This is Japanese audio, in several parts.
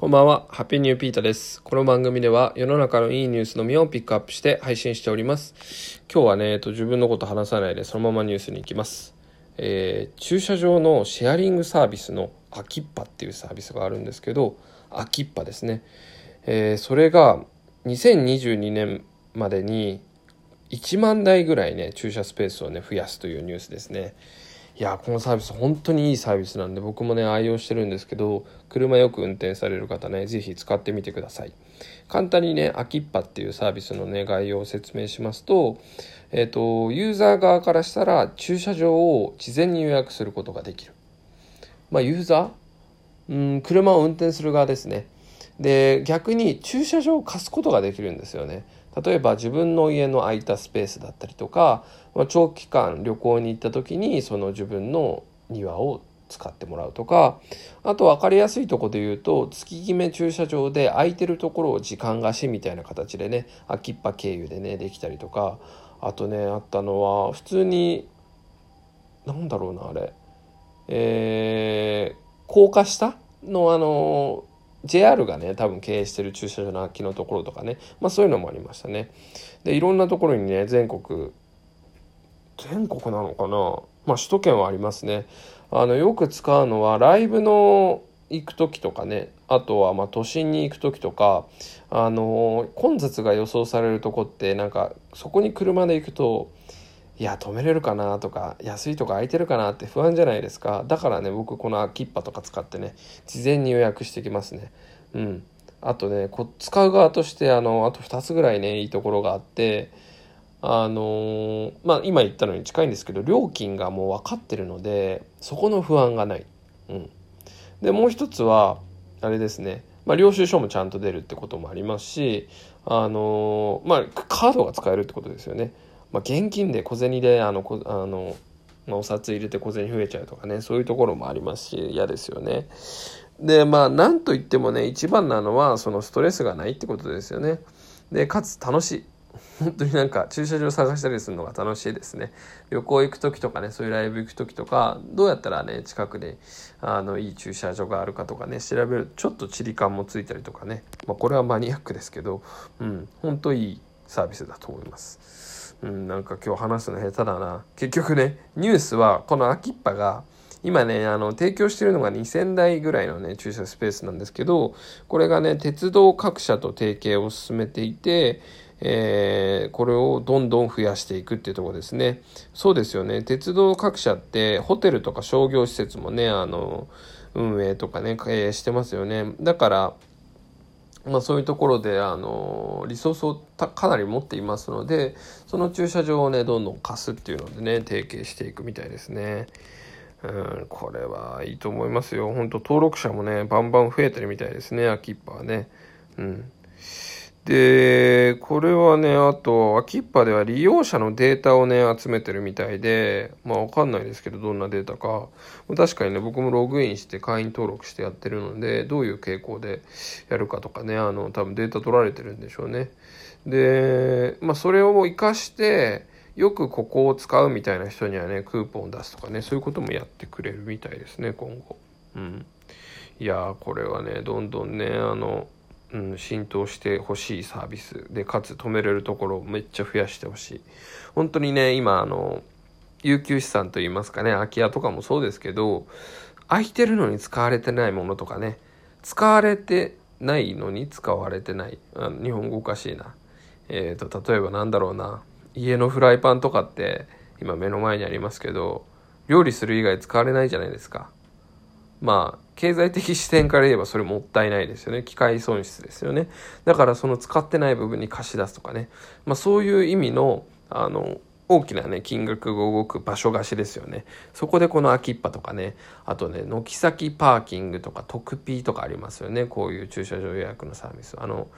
こんばんは、ハッピーニューピータです。この番組では世の中のいいニュースのみをピックアップして配信しております。今日はね、えっと、自分のこと話さないでそのままニュースに行きます。えー、駐車場のシェアリングサービスのアキッパっていうサービスがあるんですけど、アキッパですね。えー、それが2022年までに1万台ぐらいね、駐車スペースをね、増やすというニュースですね。いやこのサービス本当にいいサービスなんで僕もね愛用してるんですけど車よく運転される方ね是非使ってみてください。簡単にねアキッパっていうサービスのね概要を説明しますとえっ、ー、とユーザー側からしたら駐車場を事前に予約することができる。まあユーザー？うん車を運転する側ですね。で逆に駐車場を貸すことができるんですよね。例えば自分の家の空いたスペースだったりとか、まあ、長期間旅行に行った時にその自分の庭を使ってもらうとかあと分かりやすいとこで言うと月決め駐車場で空いてるところを時間貸しみたいな形でね秋っぱ経由でねできたりとかあとねあったのは普通になんだろうなあれ。えー、高架下のあの JR がね多分経営してる駐車場の空きのところとかね、まあ、そういうのもありましたね。でいろんなところにね全国全国なのかな？まあ首都圏はありますね。あのよく使うのはライブの行く時とかねあとはま都心に行く時とかあの混雑が予想されるとこってなんかそこに車で行くといや止めれるかな？とか安いとこ空いてるかな？って不安じゃないですか？だからね僕このキッパとか使ってね事前に予約してきますね。うん。あとねこ使う側としてあのあと2つぐらいねいいところがあってあのー、まあ今言ったのに近いんですけど料金がもう分かってるのでそこの不安がない、うん、でもう一つはあれですね。まあ、領収書もちゃんと出るってこともありますし、あのー、まあ、カードが使えるってことですよね。まあ、現金で小銭であのこあの、まあ、お札入れて小銭増えちゃうとかねそういうところもありますし嫌ですよね。でまあなんといってもね一番なのはそのストレスがないってことですよね。でかつ楽しい。本当になんか駐車場探したりするのが楽しいですね。旅行行く時とかね、そういうライブ行く時とか、どうやったらね、近くで、あの、いい駐車場があるかとかね、調べる、ちょっと地理感もついたりとかね。まあ、これはマニアックですけど、うん、本当いいサービスだと思います。うん、なんか今日話すの下手だな。結局ね、ニュースはこの秋っぱが、今ね、あの、提供してるのが2000台ぐらいのね、駐車スペースなんですけど、これがね、鉄道各社と提携を進めていて、えー、これをどんどん増やしていくっていうとこですね。そうですよね。鉄道各社ってホテルとか商業施設もね、あの、運営とかね、経営してますよね。だから、まあ、そういうところであのリソースをかなり持っていますのでその駐車場をねどんどん貸すっていうのでね提携していくみたいですね。うん、これはいいと思いますよ。本当登録者もねバンバン増えてるみたいですね秋っぱはね。うんで、これはね、あと、アキッパでは利用者のデータをね、集めてるみたいで、まあわかんないですけど、どんなデータか。確かにね、僕もログインして会員登録してやってるので、どういう傾向でやるかとかね、あの、多分データ取られてるんでしょうね。で、まあそれを活かして、よくここを使うみたいな人にはね、クーポンを出すとかね、そういうこともやってくれるみたいですね、今後。うん。いやこれはね、どんどんね、あの、うん、浸透してほしいサービスでかつ止めれるところをめっちゃ増やしてほしい。本当にね今あの有給資産といいますかね空き家とかもそうですけど空いてるのに使われてないものとかね使われてないのに使われてないあの日本語おかしいな。えっ、ー、と例えばなんだろうな家のフライパンとかって今目の前にありますけど料理する以外使われないじゃないですか。まあ経済的視点から言えばそれもったいないですよね。機会損失ですよね。だからその使ってない部分に貸し出すとかね。まあそういう意味の、あの、大きなね、金額が動く場所貸しですよね。そこでこのアキッパとかね、あとね、軒先パーキングとか特ピーとかありますよね。こういう駐車場予約のサービス。あの、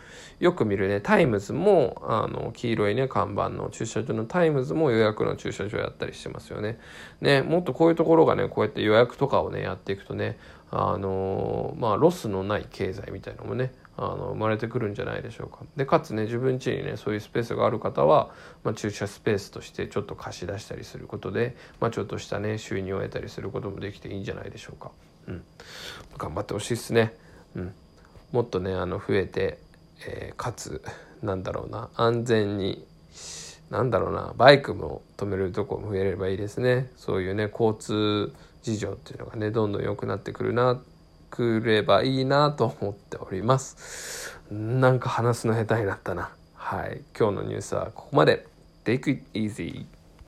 よく見るね、タイムズも、あの、黄色いね、看板の駐車場のタイムズも予約の駐車場やったりしてますよね。ね、もっとこういうところがね、こうやって予約とかをね、やっていくとね、あのまあロスのない経済みたいなのもねあの生まれてくるんじゃないでしょうか。でかつね自分家にねそういうスペースがある方は、まあ、駐車スペースとしてちょっと貸し出したりすることで、まあ、ちょっとしたね収入を得たりすることもできていいんじゃないでしょうか、うん、頑張ってほしいですね、うん、もっとねあの増えて、えー、かつなんだろうな安全になんだろうなバイクも止めるとこも増えればいいですね。そういうね交通事情っていうのがねどんどん良くなってくるなくればいいなと思っております。なんか話すの下手になったな。はい。今日のニュースはここまで。Take it easy